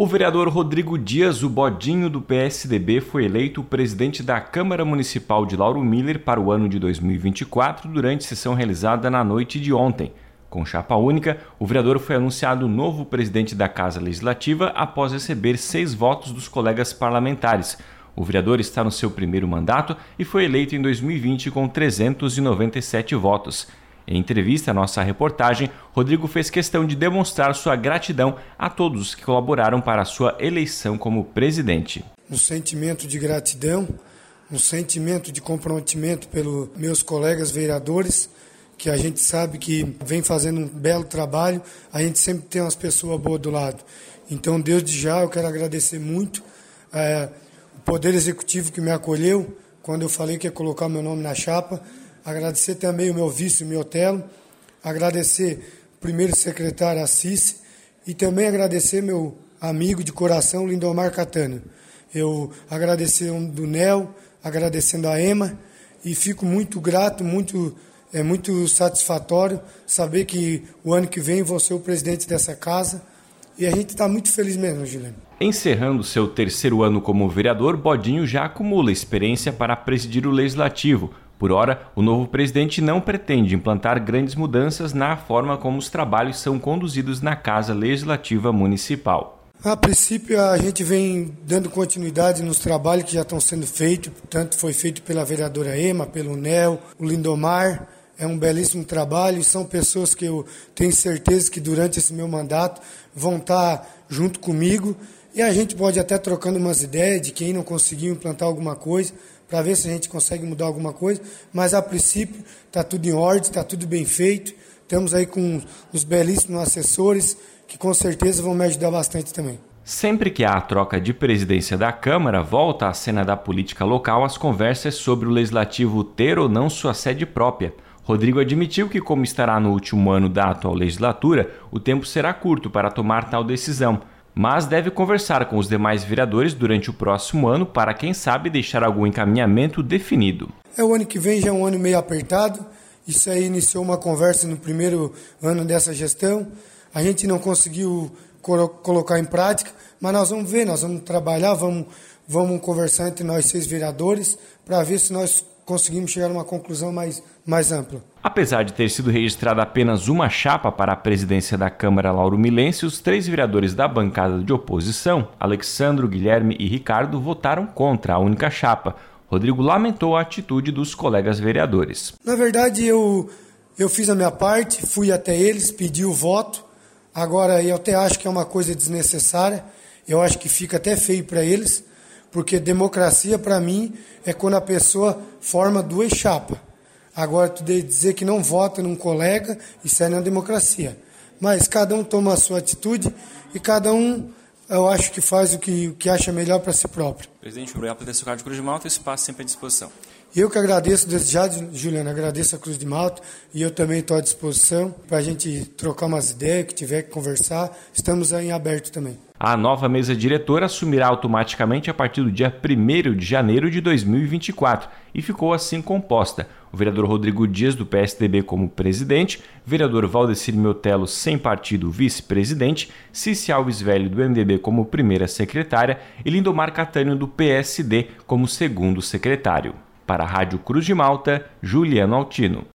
O vereador Rodrigo Dias, o bodinho do PSDB, foi eleito presidente da Câmara Municipal de Lauro Miller para o ano de 2024 durante sessão realizada na noite de ontem. Com chapa única, o vereador foi anunciado novo presidente da Casa Legislativa após receber seis votos dos colegas parlamentares. O vereador está no seu primeiro mandato e foi eleito em 2020 com 397 votos. Em entrevista à nossa reportagem, Rodrigo fez questão de demonstrar sua gratidão a todos que colaboraram para a sua eleição como presidente. Um sentimento de gratidão, um sentimento de comprometimento pelos meus colegas vereadores, que a gente sabe que vem fazendo um belo trabalho, a gente sempre tem umas pessoas boas do lado. Então, desde já, eu quero agradecer muito é, o Poder Executivo que me acolheu quando eu falei que ia colocar meu nome na chapa agradecer também o meu vice, o meu Otelo, agradecer o primeiro secretário Assis. E também agradecer meu amigo de coração, Lindomar Catânio. Eu agradecer do Nel, agradecendo a Ema. E fico muito grato, muito é muito satisfatório saber que o ano que vem vou ser o presidente dessa casa. E a gente está muito feliz mesmo, Juliano. Encerrando seu terceiro ano como vereador, Bodinho já acumula experiência para presidir o Legislativo, por ora, o novo presidente não pretende implantar grandes mudanças na forma como os trabalhos são conduzidos na Casa Legislativa Municipal. A princípio, a gente vem dando continuidade nos trabalhos que já estão sendo feitos, tanto foi feito pela vereadora Ema, pelo NEL, o Lindomar. É um belíssimo trabalho e são pessoas que eu tenho certeza que durante esse meu mandato vão estar junto comigo e a gente pode até trocando umas ideias de quem não conseguiu implantar alguma coisa, para ver se a gente consegue mudar alguma coisa, mas a princípio está tudo em ordem, está tudo bem feito. Estamos aí com os belíssimos assessores que com certeza vão me ajudar bastante também. Sempre que há a troca de presidência da Câmara, volta à cena da política local as conversas sobre o legislativo ter ou não sua sede própria. Rodrigo admitiu que, como estará no último ano da atual legislatura, o tempo será curto para tomar tal decisão mas deve conversar com os demais vereadores durante o próximo ano para, quem sabe, deixar algum encaminhamento definido. É o ano que vem já é um ano meio apertado. Isso aí iniciou uma conversa no primeiro ano dessa gestão. A gente não conseguiu colocar em prática, mas nós vamos ver, nós vamos trabalhar, vamos, vamos conversar entre nós seis vereadores para ver se nós conseguimos chegar a uma conclusão mais, mais ampla. Apesar de ter sido registrada apenas uma chapa para a presidência da Câmara Lauro Milense, os três vereadores da bancada de oposição, Alexandro, Guilherme e Ricardo, votaram contra a única chapa. Rodrigo lamentou a atitude dos colegas vereadores. Na verdade, eu, eu fiz a minha parte, fui até eles, pedi o voto. Agora, eu até acho que é uma coisa desnecessária. Eu acho que fica até feio para eles porque democracia, para mim, é quando a pessoa forma duas chapas. Agora, tu dizer que não vota num colega, isso é não é democracia. Mas cada um toma a sua atitude e cada um, eu acho que faz o que, o que acha melhor para si próprio. Presidente, obrigado por ter seu de Cruz de Malta, o espaço sempre à disposição. Eu que agradeço desde já, Juliana, agradeço a Cruz de Malta e eu também estou à disposição para a gente trocar umas ideias, que tiver que conversar, estamos aí em aberto também. A nova mesa diretora assumirá automaticamente a partir do dia 1 de janeiro de 2024 e ficou assim composta. O vereador Rodrigo Dias, do PSDB, como presidente, vereador Valdecir Meotelo, sem partido, vice-presidente, Cici Alves Velho, do MDB, como primeira secretária e Lindomar Catânio, do PSD, como segundo secretário. Para a Rádio Cruz de Malta, Juliano Altino.